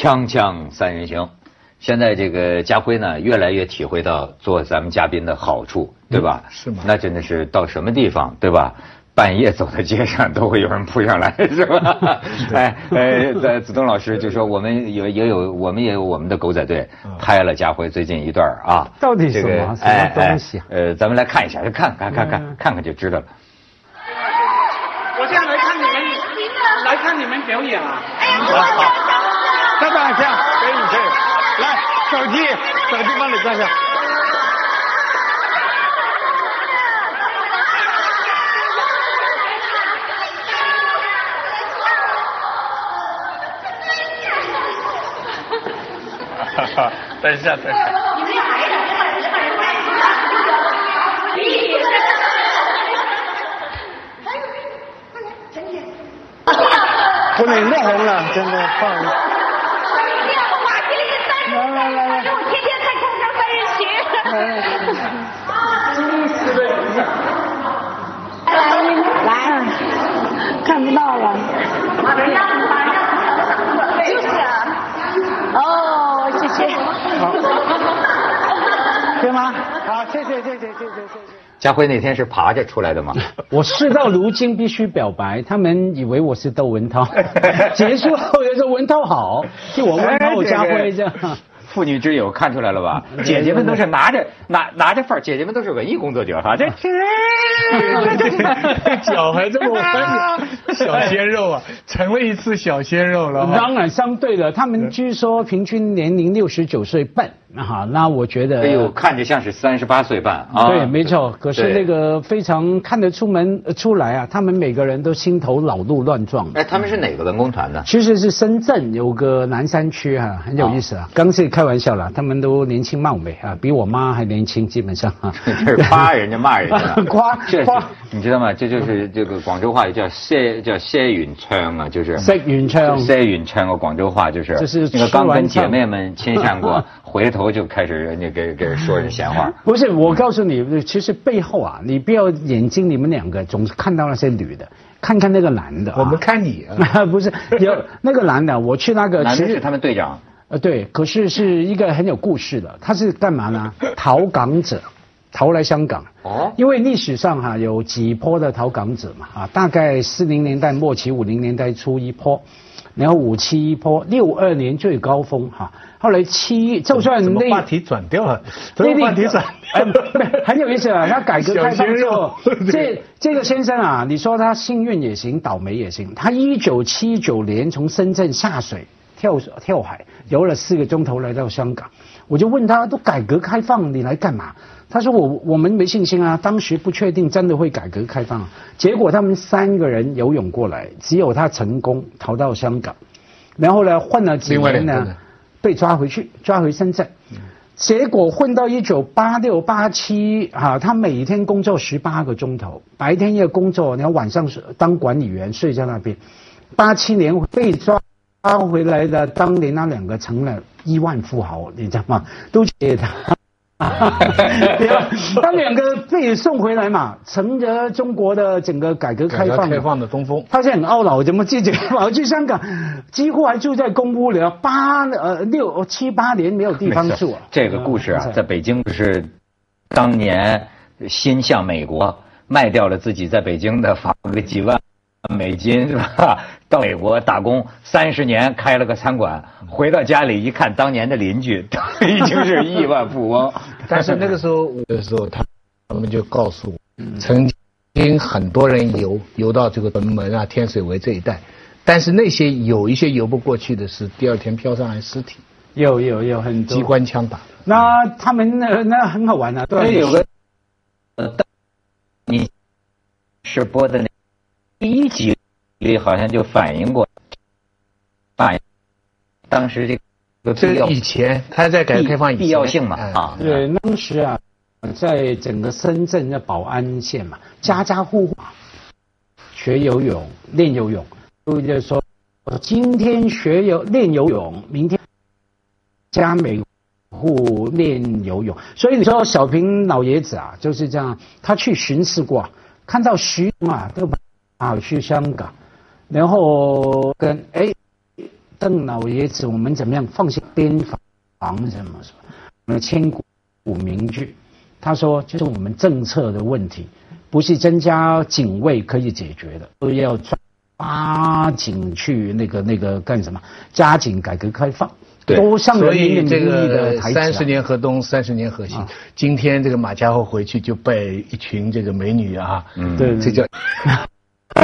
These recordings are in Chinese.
锵锵三人行，现在这个家辉呢，越来越体会到做咱们嘉宾的好处，对吧？是吗那真的是到什么地方，对吧？半夜走在街上都会有人扑上来，是吧？哎，呃，在子东老师就说我们也也有我们也有我们的狗仔队拍了家辉最近一段啊，到底这个什么什么哎哎东西啊呃，咱们来看一下，就看看看看嗯看看就知道了。我这样来看你们，来看你们表演啊！好好，再一下，可以可以。来，手机，手机帮你坐下。哈，等一下，等一下。你们孩子，人不。快来，前。不能不红了，真的，放。来，看不到了，就是，哦，谢谢，好，对吗？好，谢谢，谢谢，谢谢，谢谢。家辉那天是爬着出来的吗？我事到如今必须表白，他们以为我是窦文涛。结束后也是说文涛好，就我问涛我家辉这样。妇女之友看出来了吧？姐姐们都是拿着拿拿着范儿，姐姐们都是文艺工作者哈。这 脚还这么弯，小鲜肉啊，成了一次小鲜肉了啊。当然相对的，他们据说平均年龄六十九岁半，哈，那我觉得，哎呦，看着像是三十八岁半啊。对，没错。可是那个非常看得出门呃出来啊，他们每个人都心头老路乱撞。哎，他们是哪个文工团呢？其实是深圳有个南山区哈、很有意思啊。刚是开玩笑啦，他们都年轻貌美啊，比我妈还年轻，基本上啊。这是夸人家骂人家 夸夸你知道吗？这就是这个广州话叫谢叫谢允昌啊，就是谢允昌谢允昌个，广州话就是就是那个刚跟姐妹们亲善过，回头就开始人家给给说人闲话。不是，我告诉你，其实背后啊，你不要眼睛，你们两个总是看到那些女的，看看那个男的、啊。我们看你啊，不是有那个男的，我去那个 其实男的是他们队长，呃对，可是是一个很有故事的，他是干嘛呢？逃港者。逃来香港，哦因为历史上哈、有几波的逃港者嘛，啊，大概四零年代末期、五零年代初一波，然后五七一波，六二年最高峰哈、后来七就算那话题转掉了？怎那么话题转哎？很有意思啊！他改革开放之后这这个先生啊，你说他幸运也行，倒霉也行。他一九七九年从深圳下水跳跳海，游了四个钟头来到香港。我就问他，都改革开放，你来干嘛？他说我我们没信心啊，当时不确定真的会改革开放。结果他们三个人游泳过来，只有他成功逃到香港，然后呢混了几年呢被抓回去，抓回深圳。结果混到一九八六八七啊，他每天工作十八个钟头，白天要工作，然后晚上是当管理员睡在那边。八七年被抓回来的，当年那两个成了亿万富豪，你知道吗？都谢他。对吧？他两个被送回来嘛，乘着中国的整个改革开放嘛，革开放的东风。他现在很懊恼，怎么自己跑去香港，几乎还住在公屋里了，八呃六七八年没有地方住啊。这个故事啊，嗯在北京是当年心向美国，卖掉了自己在北京的房子几万美金 是吧？到美国打工三十年，开了个餐馆，回到家里一看，当年的邻居都 已经是亿万富翁。但是那个时候的时候，他他们就告诉我，曾经很多人游游到这个屯门啊、天水围这一带，但是那些有一些游不过去的是第二天飘上来尸体，有有有很多机。关枪打的。那他们那那很好玩啊，那对，有个呃，你是播的那第一集里好像就反映过，反映当时这个这个以前他在改革开放以前必要性嘛哎啊。对，当时啊，在整个深圳的宝安县嘛，家家户户学游泳、练游泳，都就说今天学游练游泳，明天家每户练游泳。所以你说小平老爷子啊，就是这样，他去巡视过，看到徐啊都跑去香港，然后跟哎邓老爷子，我们怎么样放下边防什么什么，我们千古名句。他说，就是我们政策的问题，不是增加警卫可以解决的，都要抓紧去那个那个干什么？加紧改革开放，对都上所以这个三十年河东，三十年河西。今天这个马家辉回去就被一群这个美女啊，嗯对这叫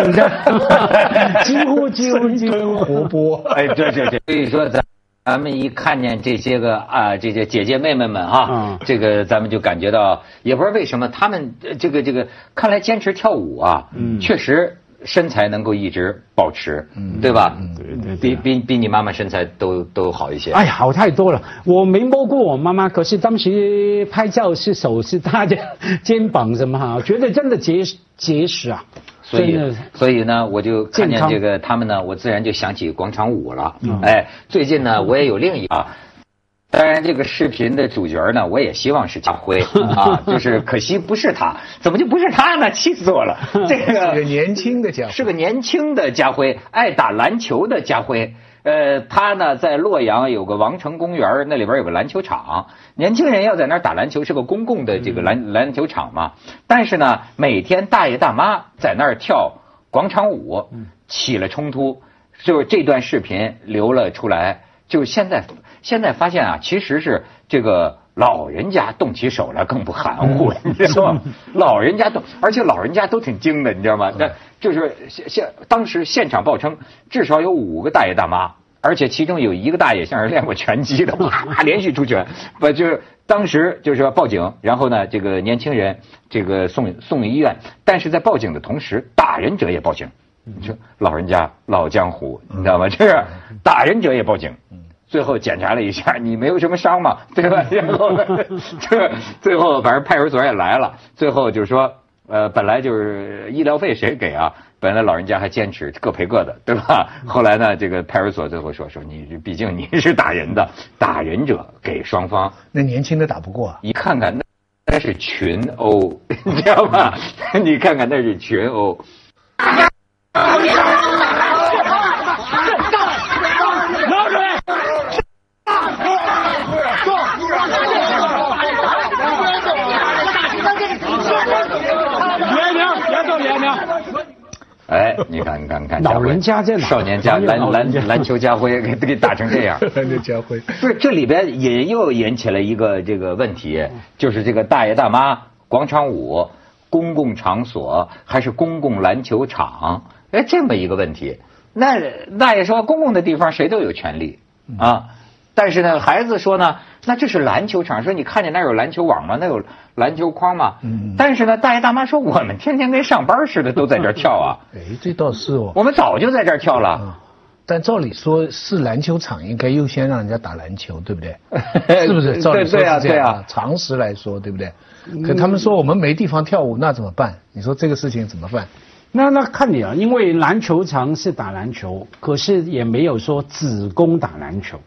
几乎几乎几乎活泼。哎，对对对，所以说咱咱们一看见这些个啊，这些姐姐妹妹们哈，嗯。这个咱们就感觉到，也不知道为什么他们呃这个这个，看来坚持跳舞啊，嗯。确实身材能够一直保持，对吧？对对对比比比你妈妈身材都都好一些。哎呀，好太多了。我没摸过我妈妈，可是当时拍照是手是搭着肩膀什么哈，觉得真的结实结实啊。所以所以呢，我就看见这个他们呢，我自然就想起广场舞了。嗯哎，最近呢，我也有另一个啊。当然，这个视频的主角呢，我也希望是家辉 啊，就是可惜不是他，怎么就不是他呢？气死我了！这是个个年轻的家伙，是个年轻的家辉，爱打篮球的家辉。呃，他呢在洛阳有个王城公园，那里边有个篮球场，年轻人要在那儿打篮球，是个公共的这个篮、篮球场嘛。但是呢，每天大爷大妈在那儿跳广场舞，起了冲突，就是这段视频流了出来。就是现在，现在发现啊，其实是这个老人家动起手来更不含糊，你知道吗？老人家动，而且老人家都挺精的，你知道吗？那就是现现当时现场报称，至少有五个大爷大妈，而且其中有一个大爷像是练过拳击的，啪啪连续出拳，不就是当时就是说报警，然后呢，这个年轻人这个送送医院，但是在报警的同时，打人者也报警。你说老人家老江湖，你知道吗？这是打人者也报警。最后检查了一下，你没有什么伤嘛，对吧？然后这最后 反正派出所也来了，最后就是说，呃，本来就是医疗费谁给啊？本来老人家还坚持各赔各的，对吧？后来呢，这个派出所最后说说你毕竟你是打人的，打人者给双方那年轻的打不过啊。一看看那那是群殴，你知道吗？你看看那是群殴。别停，别动，别停。哎，你看，你看，你看，老人家在哪少年家篮篮篮球家辉给 给打成这样。那家辉，不是，这里边也又引起了一个这个问题，就是这个大爷大妈广场舞、公共场所还是公共篮球场，哎，这么一个问题。那大爷说，公共的地方谁都有权利啊，但是呢，孩子说呢，那这是篮球场，说你看见那儿有篮球网吗？那有篮球框吗？嗯但是呢，大爷大妈说，我们天天跟上班似的都在这儿跳啊，哎，这倒是哦。我们早就在这儿跳了。啊，但照理说是篮球场应该优先让人家打篮球，对不对？是不是？照理说对啊，是这样对啊。常识来说，对不对？可他们说我们没地方跳舞，那怎么办？你说这个事情怎么办？那那看你啊，因为篮球场是打篮球，可是也没有说只供打篮球，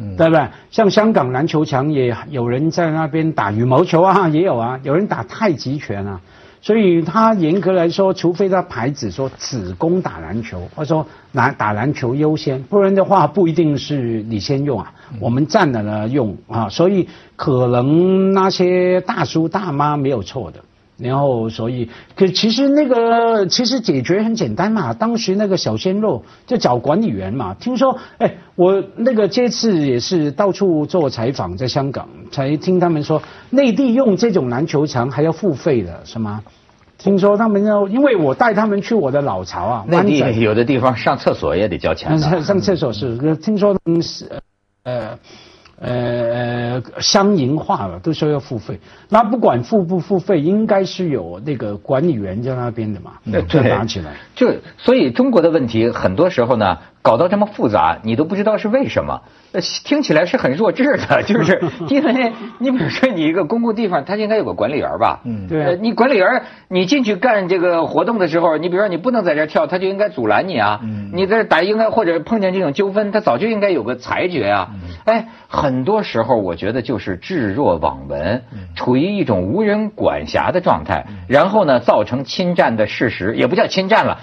嗯对不对？像香港篮球场也有人在那边打羽毛球啊，也有啊，有人打太极拳啊。所以他严格来说，除非他牌子说只供打篮球，或者说拿打篮球优先，不然的话不一定是你先用啊，我们占了呢用啊，所以可能那些大叔大妈没有错的。然后，所以，可其实那个其实解决很简单嘛。当时那个小鲜肉就找管理员嘛。听说，哎，我那个这次也是到处做采访，在香港才听他们说，内地用这种篮球场还要付费的，是吗？听说他们要，因为我带他们去我的老巢啊，内地有的地方上厕所也得交钱的。上上厕所是，听说是呃呃呃商营化了，都说要付费。那不管付不付费，应该是有那个管理员在那边的嘛，对就对打起来。就所以中国的问题很多时候呢，搞到这么复杂，你都不知道是为什么。呃，听起来是很弱智的，就是 因为你比如说你一个公共地方，它应该有个管理员吧？嗯对你管理员你进去干这个活动的时候，你比如说你不能在这儿跳，他就应该阻拦你啊。嗯你在这儿打应该或者碰见这种纠纷，他早就应该有个裁决啊。哎，很多时候我觉得就是置若罔闻，处于一种无人管辖的状态，然后呢造成侵占的事实，也不叫侵占了。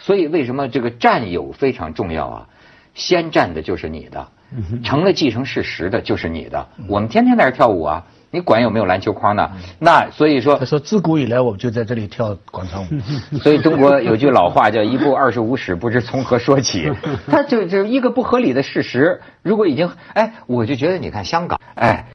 所以为什么这个占有非常重要啊？先占的就是你的，成了既成事实的就是你的。我们天天在这跳舞啊，你管有没有篮球框呢？那所以说他，说自古以来我们就在这里跳广场舞。所以中国有句老话叫“一步二十五史，不知从何说起”。它就就一个不合理的事实，如果已经哎，我就觉得你看香港，哎，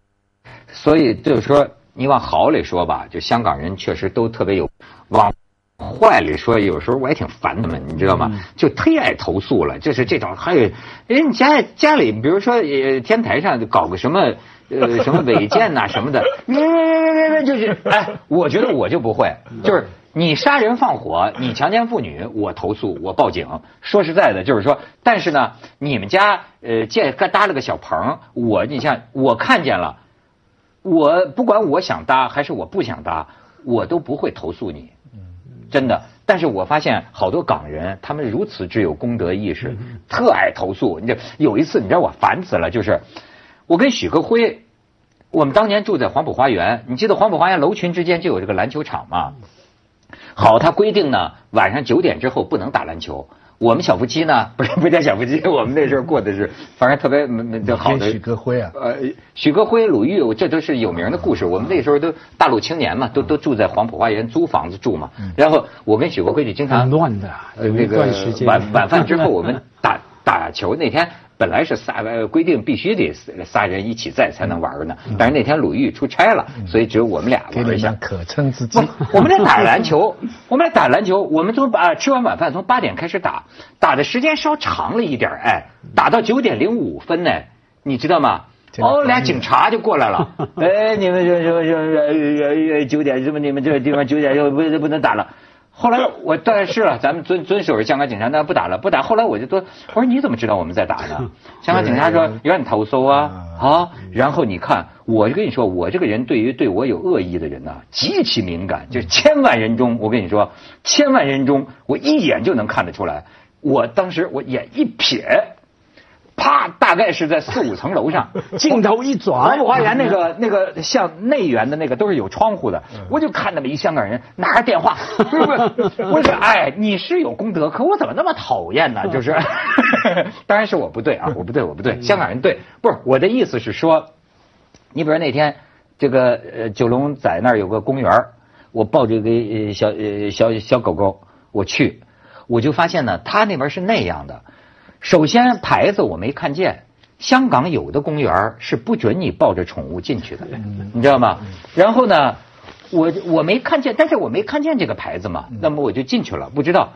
所以就是说，你往好里说吧，就香港人确实都特别有；往坏里说，有时候我也挺烦他们，你知道吗？就忒爱投诉了，就是这种。还有人家家里，比如说呃天台上就搞个什么呃什么违建呐、什么的，就是哎，我觉得我就不会，就是。你杀人放火，你强奸妇女，我投诉，我报警。说实在的，就是说，但是呢，你们家呃建搭了个小棚，我你像我看见了，我不管我想搭还是我不想搭，我都不会投诉你，真的。但是我发现好多港人，他们如此之有公德意识，特爱投诉。你这有一次，你知道我烦死了，就是我跟许克辉，我们当年住在黄埔花园，你记得黄埔花园楼群之间就有这个篮球场吗？好，他规定呢，晚上九点之后不能打篮球。我们小夫妻呢，不是不叫小夫妻，我们那时候过的是，反正特别好的。跟许戈辉啊，呃，许戈辉、鲁豫，这都是有名的故事。我们那时候都大陆青年嘛，都都住在黄埔花园租房子住嘛。然后我跟许戈辉就经常很乱的那个晚晚饭之后 我们打打球那天。本来是仨呃规定必须得仨人一起在才能玩呢，但是那天鲁豫出差了，所以只有我们俩给玩一下。可乘之机。，我们俩打篮球，我们俩打篮球，我们从把吃完晚饭从八点开始打，打的时间稍长了一点儿哎，打到九点零五分呢，你知道吗？哦，俩警察就过来了，哎，你们这这这这九点什么？你们这个地方九点就不不能打了。后来我当然是了，咱们遵遵守着香港警察，那不打了，不打。后来我就说，我说你怎么知道我们在打呢？香港警察说让你投诉啊，啊，然后你看，我就跟你说，我这个人对于对我有恶意的人呢、极其敏感，就是千万人中，我跟你说，千万人中，我一眼就能看得出来。我当时我眼一瞥，啪，大概是在四五层楼上，镜头一转黄埔花园那个那个像内园的那个都是有窗户的，我就看那么一香港人拿着电话，不是不是，我说哎，你是有功德，可我怎么那么讨厌呢？就是，当然是我不对啊，我不对，我不对，香港人对，不是我的意思是说，你比如那天这个呃九龙仔那儿有个公园儿我抱着一个呃小呃小小狗狗，我去，我就发现呢，他那边是那样的。首先牌子我没看见，香港有的公园是不准你抱着宠物进去的，你知道吗？然后呢，我我没看见，但是我没看见这个牌子嘛，那么我就进去了，不知道。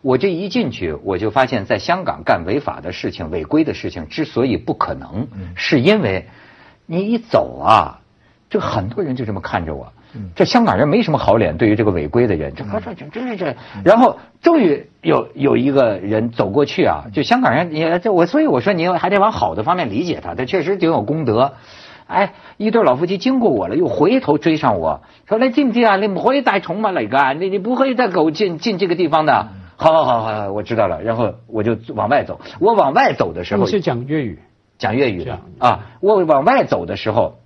我这一进去，我就发现，在香港干违法的事情、违规的事情之所以不可能，是因为你一走啊，这很多人就这么看着我。这香港人没什么好脸，对于这个违规的人，这这这真是这。然后终于有有一个人走过去啊，就香港人你这我，所以我说你还得往好的方面理解他，他确实挺有功德。哎，一对老夫妻经过我了，又回头追上我说：“你知唔知啊？你唔可以帶寵物嚟噶，你你不可以帶狗进进这个地方的。”好好好好，我知道了。然后我就往外走。我往外走的时候你是讲粤语，讲粤语的啊，我往外走的时候。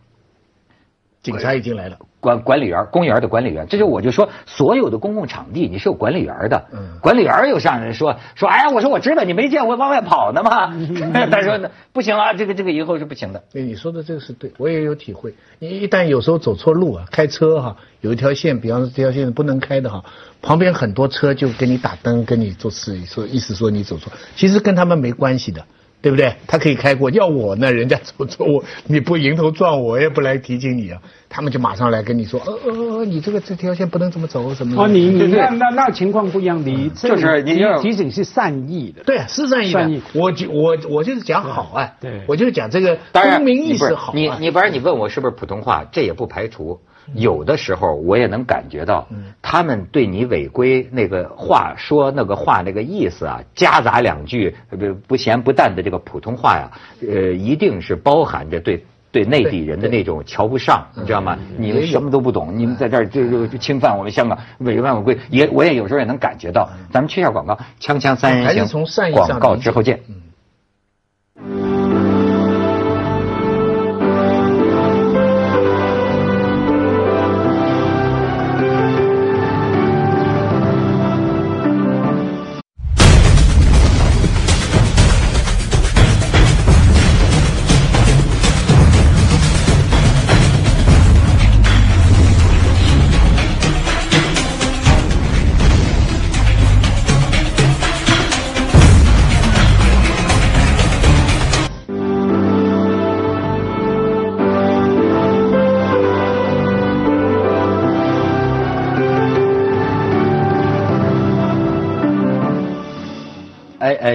警察已经来了。管管理员，公园的管理员，这就我就说，所有的公共场地你是有管理员的。嗯管理员又上来说说，哎呀，我说我知道，你没见我往外跑呢吗？他说呢不行啊，这个这个以后是不行的。对，你说的这个是对，我也有体会。你一旦有时候走错路啊，开车哈、有一条线，比方说这条线不能开的哈，旁边很多车就给你打灯，跟你做示意，说意思说你走错，其实跟他们没关系的。对不对？他可以开过，要我呢，人家走错我，你不迎头撞我，我也不来提醒你啊。他们就马上来跟你说，呃呃呃，你这个这条线不能这么走，什么的。哦，你你那那那情况不一样，你这就是你要提醒是善意的，对，是善意的。善意我就我我就是讲好啊，对我就是讲这个，公民意识好、啊。你你不然你问我是不是普通话，这也不排除。有的时候我也能感觉到，他们对你违规那个话说那个话那个意思啊，夹杂两句呃不不咸不淡的这个普通话呀，呃，一定是包含着对。对内地人的那种瞧不上，你知道吗？你们什么都不懂，你们在这儿就就就侵犯我们香港违反我规，也我也有时候也能感觉到。咱们去一下广告，锵锵三人行，广告之后见。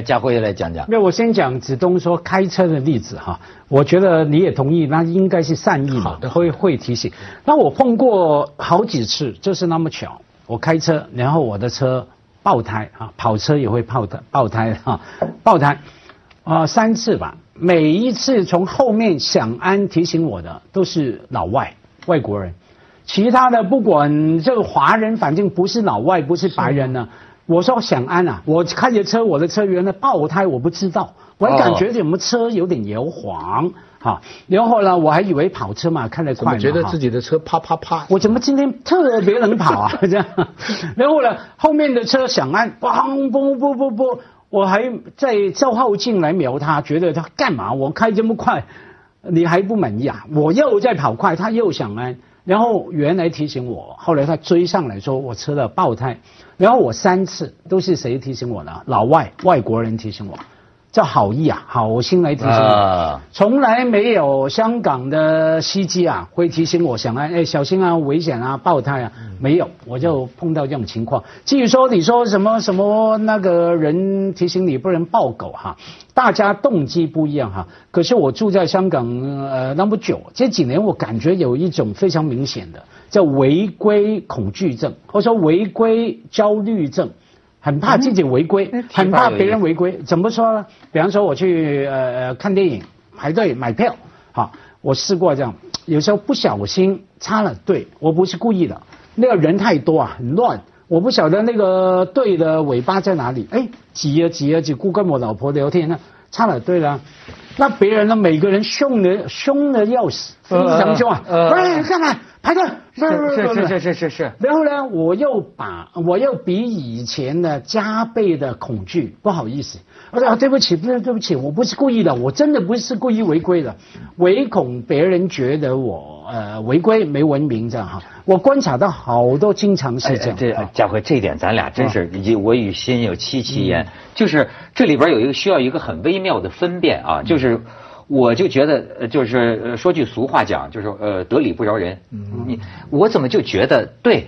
呃，家辉来讲讲。那我先讲子东说开车的例子哈，我觉得你也同意，那应该是善意嘛，会会提醒。那我碰过好几次，就是那么巧，我开车，然后我的车爆胎啊，跑车也会爆胎爆胎哈，爆胎啊三次吧，每一次从后面想安提醒我的都是老外外国人，其他的不管这个华人，反正不是老外，不是白人呢。我说想安啊，我开着车，我的车原来爆胎，我不知道，我还感觉怎么车有点摇晃哈。然后呢，我还以为跑车嘛，开得快嘛，觉得自己的车啪啪啪。我怎么今天特别能跑啊？这样，然后呢，后面的车想安，嘣嘣嘣嘣嘣，我还在照后镜来瞄他，觉得他干嘛？我开这么快，你还不满意啊？我又在跑快，他又想安。然后原来提醒我，后来他追上来说我吃了爆胎，然后我三次都是谁提醒我呢？老外外国人提醒我。叫好意啊，好心来提醒你，从来没有香港的司机啊会提醒我，想哎小心啊，危险啊，爆胎啊，没有，我就碰到这种情况。至于说你说什么什么那个人提醒你不能抱狗哈，大家动机不一样哈。可是我住在香港呃那么久，这几年我感觉有一种非常明显的叫违规恐惧症，或者说违规焦虑症。很怕自己违规，很怕别人违规。怎么说呢？比方说我去呃看电影排队买票，好，我试过这样，有时候不小心插了队，我不是故意的，那个人太多啊，很乱，我不晓得那个队的尾巴在哪里，哎，挤啊挤啊挤，顾跟我老婆聊天呢，插了队了，那别人呢，每个人凶的凶的要死，非常凶啊，喂，干嘛？排队，是是是是是是。然后呢，我又把我又比以前的加倍的恐惧，不好意思，我说对不起，不是对不起，我不是故意的，我真的不是故意违规的，唯恐别人觉得我呃违规没文明这样哈。我观察到好多经常是这样。这佳慧，这一点咱俩真是，我与心有戚戚焉。就是这里边有一个需要一个很微妙的分辨啊，就是。我就觉得，就是说句俗话讲，就是呃，得理不饶人。你我怎么就觉得对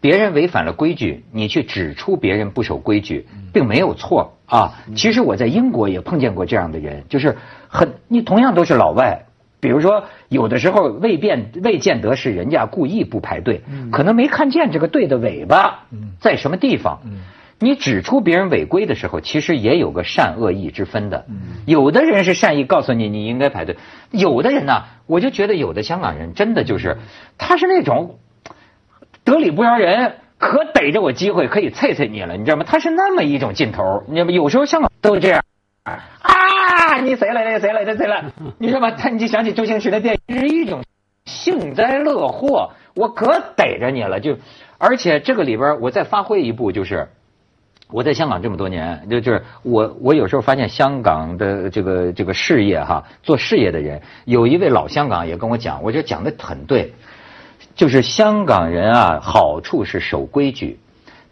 别人违反了规矩，你去指出别人不守规矩，并没有错啊。其实我在英国也碰见过这样的人，就是很你同样都是老外，比如说有的时候未变未见得是人家故意不排队，可能没看见这个队的尾巴在什么地方。你指出别人违规的时候，其实也有个善恶意之分的。有的人是善意告诉你你应该排队，有的人呢，我就觉得有的香港人真的就是，他是那种得理不饶人，可逮着我机会可以啐啐你了，你知道吗？他是那么一种劲头，你知道吗？有时候香港都这样啊，你谁来了？谁来了？谁来了？你知道吗？他你就想起周星驰的电影，是一种幸灾乐祸，我可逮着你了，就而且这个里边我再发挥一步就是。我在香港这么多年，就就是我我有时候发现香港的这个这个事业哈，做事业的人，有一位老香港也跟我讲，我觉得讲的很对，就是香港人啊，好处是守规矩，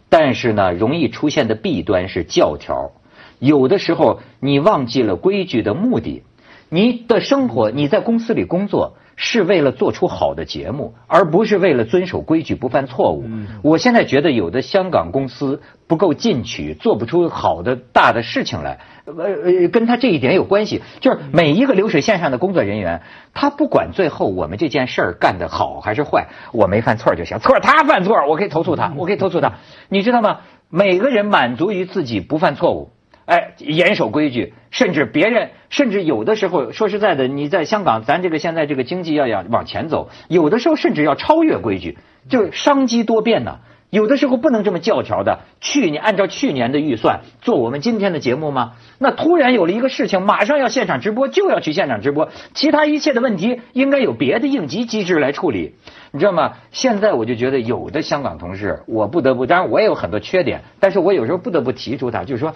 但是呢，容易出现的弊端是教条，有的时候你忘记了规矩的目的，你的生活你在公司里工作。是为了做出好的节目，而不是为了遵守规矩不犯错误。我现在觉得有的香港公司不够进取，做不出好的大的事情来。呃呃，跟他这一点有关系。就是每一个流水线上的工作人员，他不管最后我们这件事儿干得好还是坏，我没犯错就行。错他犯错，我可以投诉他，我可以投诉他。你知道吗？每个人满足于自己不犯错误。哎，严守规矩，甚至别人，甚至有的时候，说实在的，你在香港，咱这个现在这个经济要要往前走，有的时候甚至要超越规矩，就商机多变呢。有的时候不能这么教条的。去年按照去年的预算做我们今天的节目吗？那突然有了一个事情，马上要现场直播，就要去现场直播，其他一切的问题应该有别的应急机制来处理，你知道吗？现在我就觉得有的香港同事，我不得不，当然我也有很多缺点，但是我有时候不得不提出他，就是说。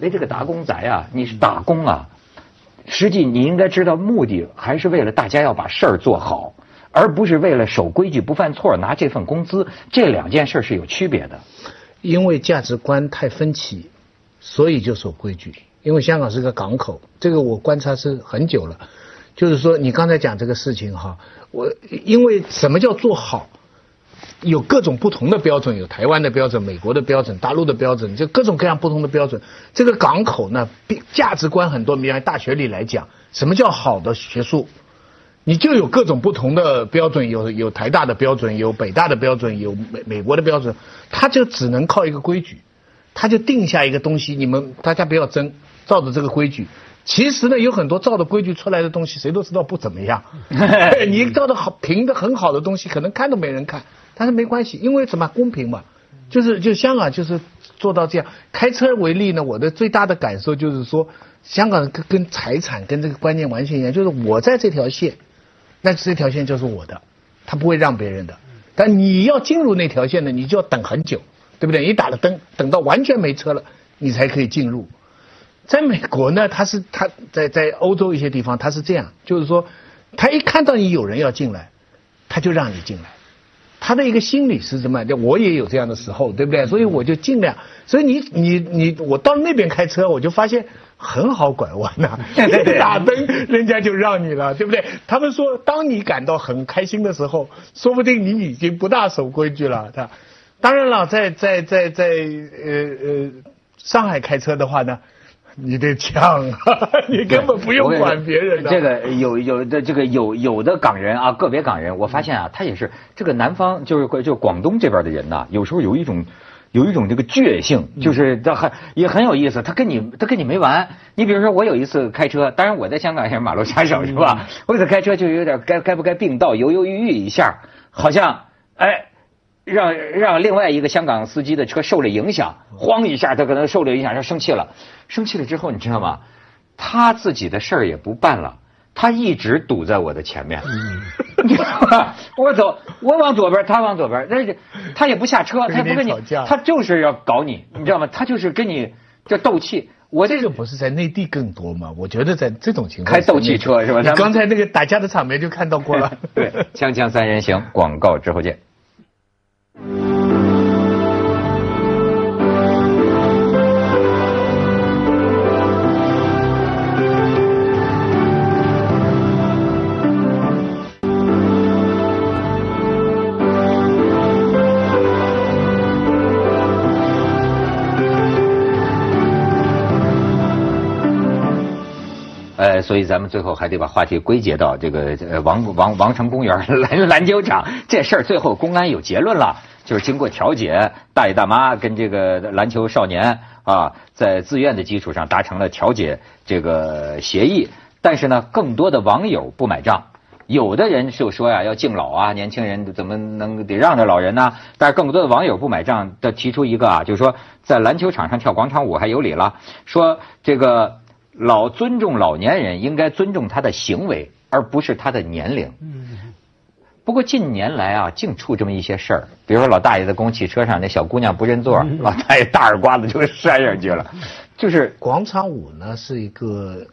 为这个打工仔啊，你是打工啊，实际你应该知道目的还是为了大家要把事儿做好，而不是为了守规矩不犯错拿这份工资，这两件事是有区别的。因为价值观太分歧，所以就守规矩。因为香港是个港口，这个我观察是很久了。就是说，你刚才讲这个事情哈，我因为什么叫做好？有各种不同的标准，有台湾的标准、美国的标准、大陆的标准，就各种各样不同的标准。这个港口呢，价值观很多。比方大学里来讲，什么叫好的学术？你就有各种不同的标准，有 有台大的标准，有北大的标准，有美美国的标准，他就只能靠一个规矩，他就定下一个东西，你们大家不要争，照着这个规矩。其实呢，有很多照着规矩出来的东西，谁都知道不怎么样。你照的好评的很好的东西，可能看都没人看，但是没关系，因为什么公平嘛？就是就香港就是做到这样。开车为例呢，我的最大的感受就是说，香港跟跟财产跟这个观念完全一样，就是我在这条线。那这条线就是我的，他不会让别人的。但你要进入那条线呢，你就要等很久，对不对？你打了灯，等到完全没车了，你才可以进入。在美国呢，他是他在在欧洲一些地方他是这样，就是说，他一看到你有人要进来，他就让你进来。他的一个心理是什么？就我也有这样的时候，对不对？所以我就尽量。所以你你你，我到那边开车，我就发现。很好拐弯呐，打灯人家就让你了，对不对？他们说，当你感到很开心的时候，说不定你已经不大守规矩了。他，当然了，在在在在呃呃上海开车的话呢，你得呛，你根本不用管别人的。这个有有的这个有有的港人啊，个别港人，我发现啊，他也是这个南方就是就广东这边的人呐，有时候有一种。有一种这个倔性，就是他很也很有意思，他跟你他跟你没完。你比如说，我有一次开车，当然我在香港也是马路杀手是吧？我一次开车就有点该该不该并道，犹犹豫豫一下，好像哎，让让另外一个香港司机的车受了影响，慌一下，他可能受了影响，他生气了，生气了之后你知道吗？他自己的事儿也不办了。他一直堵在我的前面，我走，我往左边，他往左边，但是他也不下车，他也不跟你，他就是要搞你，你知道吗？他就是跟你这斗气。我这个不是在内地更多吗？我觉得在这种情况开斗气车是吧？你刚才那个打架的场面就看到过了。对，锵锵三人行，广告之后见。所以咱们最后还得把话题归结到这个王王王城公园 篮篮球场这事儿，最后公安有结论了，就是经过调解，大爷大妈跟这个篮球少年啊，在自愿的基础上达成了调解这个协议，但是呢，更多的网友不买账，有的人就说呀要敬老啊，年轻人怎么能得让着老人呢？但是更多的网友不买账的提出一个啊，就是说在篮球场上跳广场舞还有理了，说这个。老尊重老年人，应该尊重他的行为，而不是他的年龄。嗯。不过近年来啊，净出这么一些事儿，比如说老大爷在公共汽车上，那小姑娘不认座，老大爷大耳刮子就扇上去了。就是广场舞呢，是一个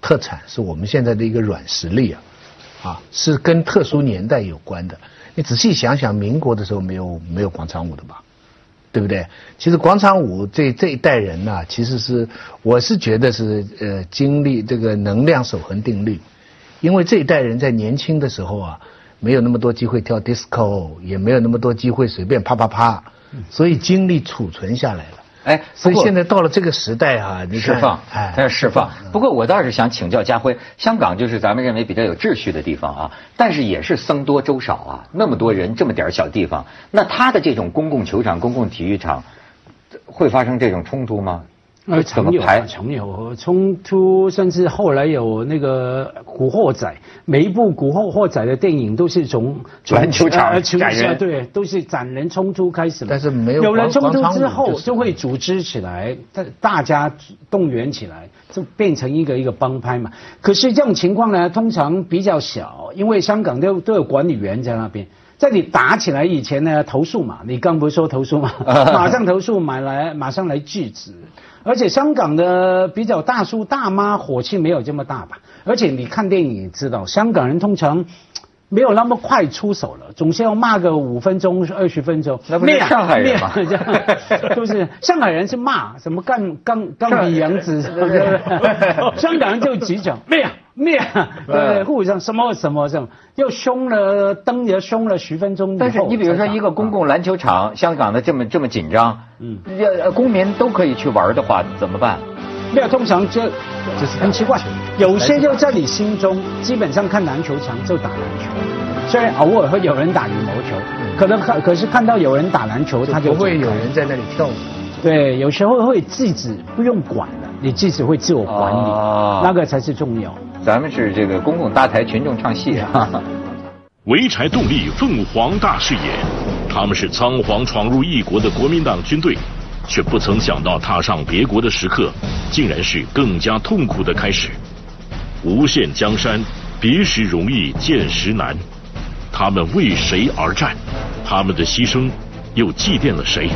特产，是我们现在的一个软实力啊，啊，是跟特殊年代有关的。你仔细想想，民国的时候没有没有广场舞的吧？对不对？其实广场舞这这一代人呢，其实是我是觉得是呃经历这个能量守恒定律，因为这一代人在年轻的时候啊，没有那么多机会跳 disco，也没有那么多机会随便啪啪啪，所以精力储存下来了。哎，所以现在到了这个时代哈，释放，哎，要释放。不过我倒是想请教家辉，香港就是咱们认为比较有秩序的地方啊，但是也是僧多粥少啊，那么多人，这么点小地方，那他的这种公共球场、公共体育场，会发生这种冲突吗？呃，常有，常有冲突，甚至后来有那个《古惑仔》，每一部《古惑惑仔》的电影都是从篮球场斩人，对，都是斩人冲突开始。但是没有有了冲突之后，就会组织起来，大大家动员起来，就变成一个一个帮派嘛。可是这种情况呢，通常比较小，因为香港都都有管理员在那边，在你打起来以前呢，投诉嘛，你刚不是说投诉嘛，马上投诉，买来马上来制止。而且香港的比较大叔大妈火气没有这么大吧？而且你看电影也知道，香港人通常没有那么快出手了，总是要骂个五分钟二十分钟。那不是上海人吗？都是上海人是骂什么干钢钢笔杨子，香港人就急讲咩啊？面，对对，互相什么什么什么，又凶了，灯也凶了十分钟但是你比如说一个公共篮球场，香港的这么这么紧张，嗯，呃，公民都可以去玩的话，怎么办？没有，通常就就是很奇怪，有些就在你心中，基本上看篮球场就打篮球，虽然偶尔会有人打羽毛球，可能看可是看到有人打篮球，他就不会有人在那里跳舞。对，有时候会自己，不用管了，你自己会自我管理，哦。那个才是重要。咱们是这个公共搭台，群众唱戏啊。潍柴动力凤凰大视野，他们是仓皇闯入异国的国民党军队，却不曾想到踏上别国的时刻，竟然是更加痛苦的开始。无限江山，别时容易见时难。他们为谁而战？他们的牺牲又祭奠了谁？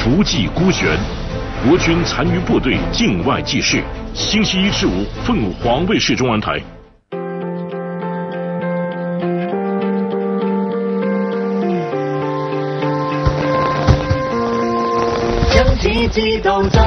逐迹孤悬，国军残余部队境外记事。星期一至五，凤凰卫视中文台。因此知道珍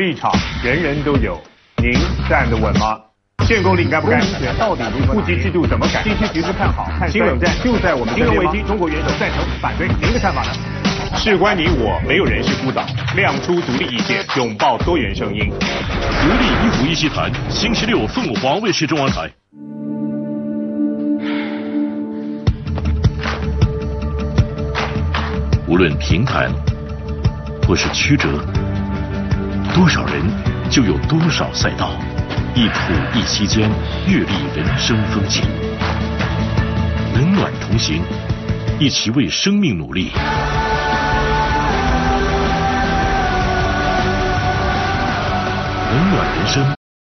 立场人人都有，您站得稳吗？限购令该不该？到底如何？户籍制度怎么改？地区局势看好，看新冷战就在我们金融危机，中国元首赞成反对，您的看法呢？事关你我，没有人是孤岛，亮出独立意见，拥抱多元声音。独立一虎一席谈，星期六凤凰卫视中文台。无论平坦或是曲折，多少人就有多少赛道，一普一期间，阅历人生风景。冷暖同行，一起为生命努力。冷暖人生。